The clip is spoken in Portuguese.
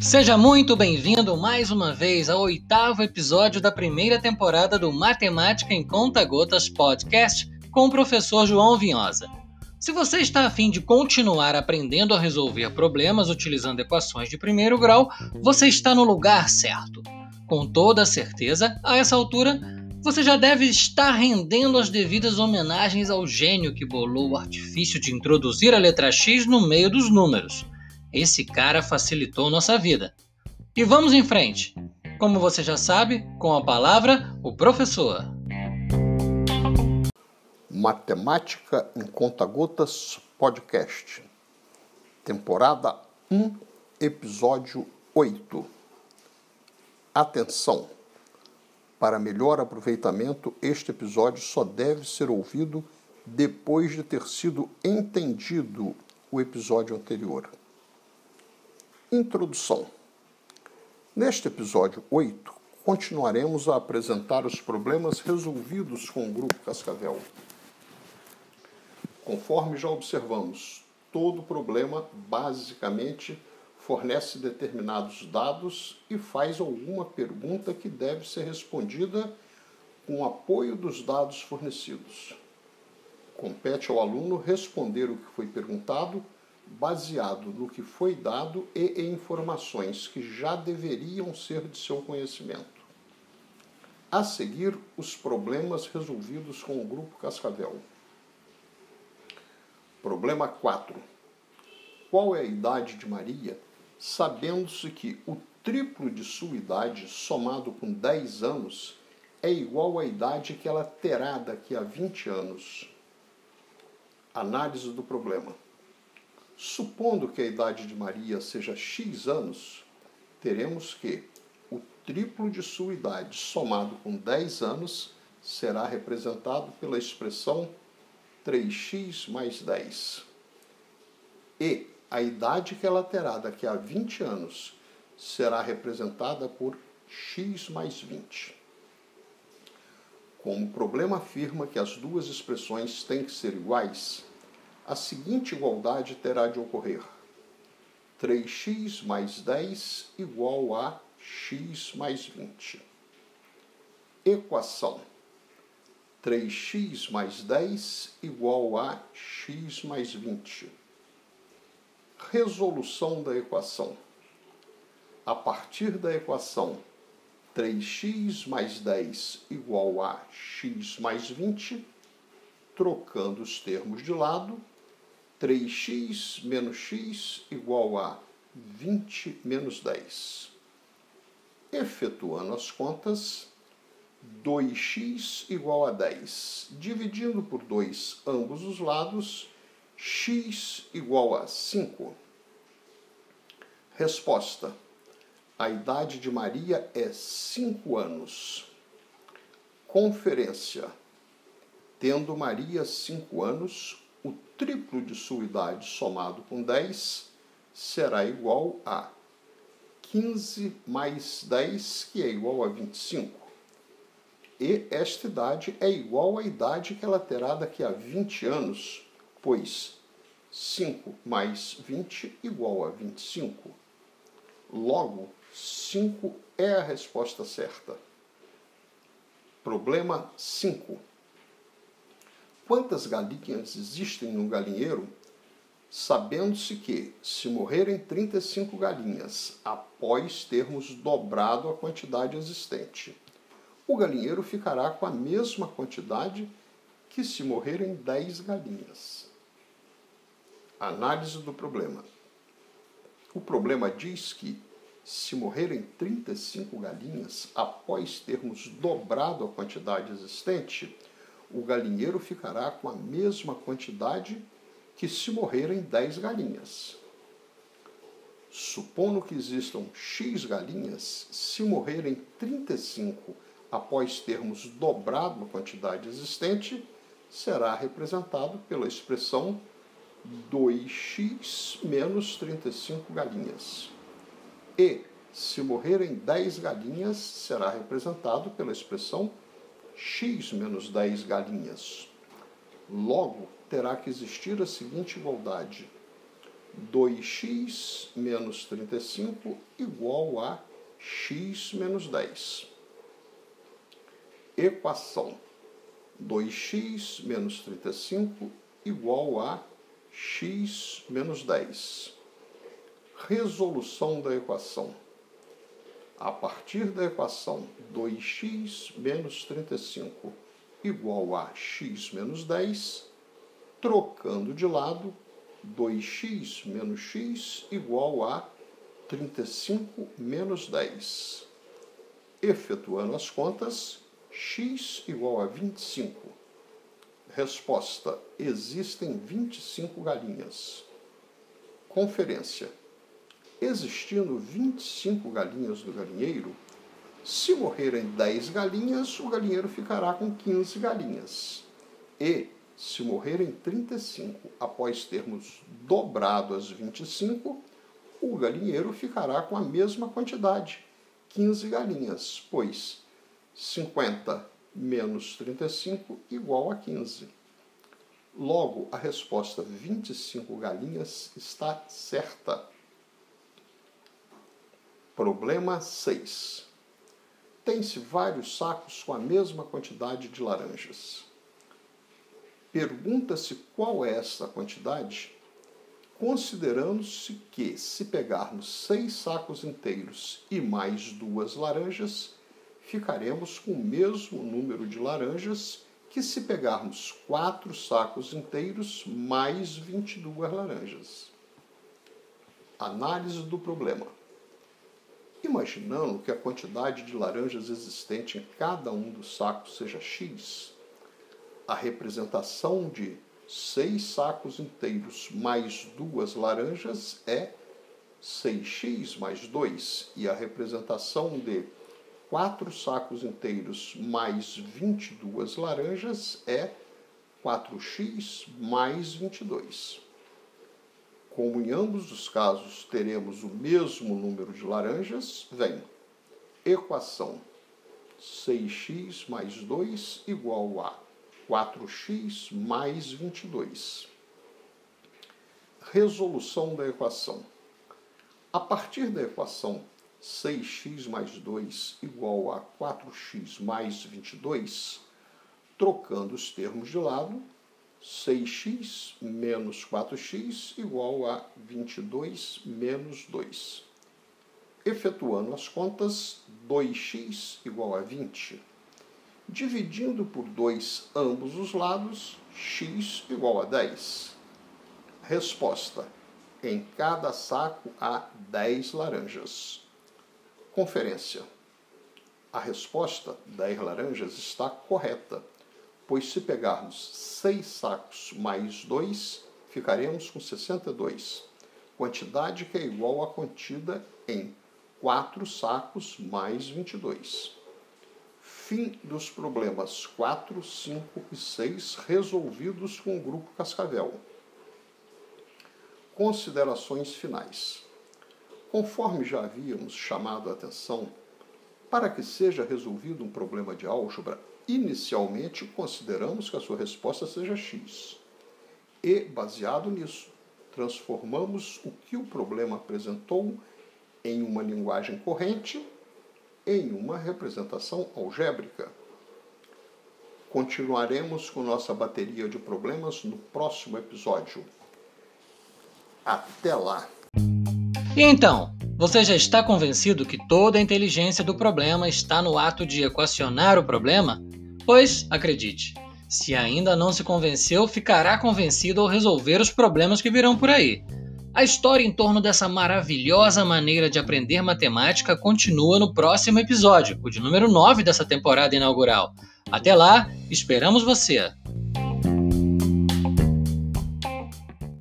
Seja muito bem-vindo mais uma vez ao oitavo episódio da primeira temporada do Matemática em Conta Gotas Podcast com o professor João Vinhosa. Se você está a fim de continuar aprendendo a resolver problemas utilizando equações de primeiro grau, você está no lugar certo. Com toda certeza, a essa altura, você já deve estar rendendo as devidas homenagens ao gênio que bolou o artifício de introduzir a letra X no meio dos números. Esse cara facilitou nossa vida. E vamos em frente. Como você já sabe, com a palavra, o professor. Matemática em Conta-Gotas Podcast, temporada 1, episódio 8. Atenção! Para melhor aproveitamento, este episódio só deve ser ouvido depois de ter sido entendido o episódio anterior. Introdução. Neste episódio 8, continuaremos a apresentar os problemas resolvidos com o Grupo Cascavel. Conforme já observamos, todo problema basicamente fornece determinados dados e faz alguma pergunta que deve ser respondida com apoio dos dados fornecidos. Compete ao aluno responder o que foi perguntado baseado no que foi dado e em informações que já deveriam ser de seu conhecimento. A seguir, os problemas resolvidos com o Grupo Cascavel. Problema 4. Qual é a idade de Maria, sabendo-se que o triplo de sua idade, somado com 10 anos, é igual à idade que ela terá daqui a 20 anos? Análise do problema. Supondo que a idade de Maria seja X anos, teremos que o triplo de sua idade, somado com 10 anos, será representado pela expressão 3x mais 10. E a idade que ela terá daqui a 20 anos será representada por x mais 20. Como o problema afirma que as duas expressões têm que ser iguais, a seguinte igualdade terá de ocorrer: 3x mais 10 igual a x mais 20. Equação 3x mais 10 igual a x mais 20. Resolução da equação. A partir da equação 3x mais 10 igual a x mais 20, trocando os termos de lado, 3x menos x igual a 20 menos 10. Efetuando as contas, 2x igual a 10. Dividindo por 2 ambos os lados, x igual a 5. Resposta: A idade de Maria é 5 anos. Conferência: Tendo Maria 5 anos, o triplo de sua idade somado com 10 será igual a 15 mais 10, que é igual a 25 e esta idade é igual à idade que ela terá daqui a 20 anos, pois 5 mais 20 igual a 25. Logo, 5 é a resposta certa. Problema 5. Quantas galinhas existem no galinheiro? Sabendo-se que, se morrerem 35 galinhas após termos dobrado a quantidade existente, o galinheiro ficará com a mesma quantidade que se morrerem 10 galinhas. Análise do problema. O problema diz que, se morrerem 35 galinhas após termos dobrado a quantidade existente, o galinheiro ficará com a mesma quantidade que se morrerem 10 galinhas. Supondo que existam X galinhas, se morrerem 35 após termos dobrado a quantidade existente, será representado pela expressão 2x menos 35 galinhas. E, se morrerem 10 galinhas, será representado pela expressão x menos 10 galinhas. Logo, terá que existir a seguinte igualdade: 2x menos 35 igual a x menos 10. Equação 2x menos 35 igual a x menos 10. Resolução da equação. A partir da equação 2x menos 35 igual a x menos 10, trocando de lado, 2x menos x igual a 35 menos 10. Efetuando as contas, x igual a 25. Resposta: existem 25 galinhas. Conferência: existindo 25 galinhas do galinheiro, se morrerem 10 galinhas, o galinheiro ficará com 15 galinhas. E, se morrerem 35 após termos dobrado as 25, o galinheiro ficará com a mesma quantidade, 15 galinhas, pois 50 menos 35 igual a 15. Logo, a resposta 25 galinhas está certa. Problema 6 tem-se vários sacos com a mesma quantidade de laranjas. Pergunta-se qual é essa quantidade, considerando-se que, se pegarmos seis sacos inteiros e mais duas laranjas, ficaremos com o mesmo número de laranjas que se pegarmos quatro sacos inteiros mais 22 laranjas. Análise do problema. Imaginando que a quantidade de laranjas existente em cada um dos sacos seja x, a representação de seis sacos inteiros mais duas laranjas é 6x mais 2, e a representação de quatro sacos inteiros mais 22 laranjas é 4x mais 22. Como em ambos os casos teremos o mesmo número de laranjas, vem equação 6x mais 2 igual a 4x mais 22. Resolução da equação. A partir da equação 6x mais 2 igual a 4x mais 22, trocando os termos de lado, 6x menos 4x igual a 22 menos 2. Efetuando as contas, 2x igual a 20. Dividindo por 2 ambos os lados, x igual a 10. Resposta: em cada saco há 10 laranjas. Conferência: a resposta 10 laranjas está correta pois se pegarmos seis sacos mais dois, ficaremos com 62, quantidade que é igual à contida em quatro sacos mais 22. Fim dos problemas 4, 5 e 6 resolvidos com o grupo Cascavel. Considerações finais. Conforme já havíamos chamado a atenção, para que seja resolvido um problema de álgebra, Inicialmente, consideramos que a sua resposta seja x. E, baseado nisso, transformamos o que o problema apresentou em uma linguagem corrente em uma representação algébrica. Continuaremos com nossa bateria de problemas no próximo episódio. Até lá! E então, você já está convencido que toda a inteligência do problema está no ato de equacionar o problema? Pois, acredite, se ainda não se convenceu, ficará convencido ao resolver os problemas que virão por aí. A história em torno dessa maravilhosa maneira de aprender matemática continua no próximo episódio, o de número 9 dessa temporada inaugural. Até lá, esperamos você!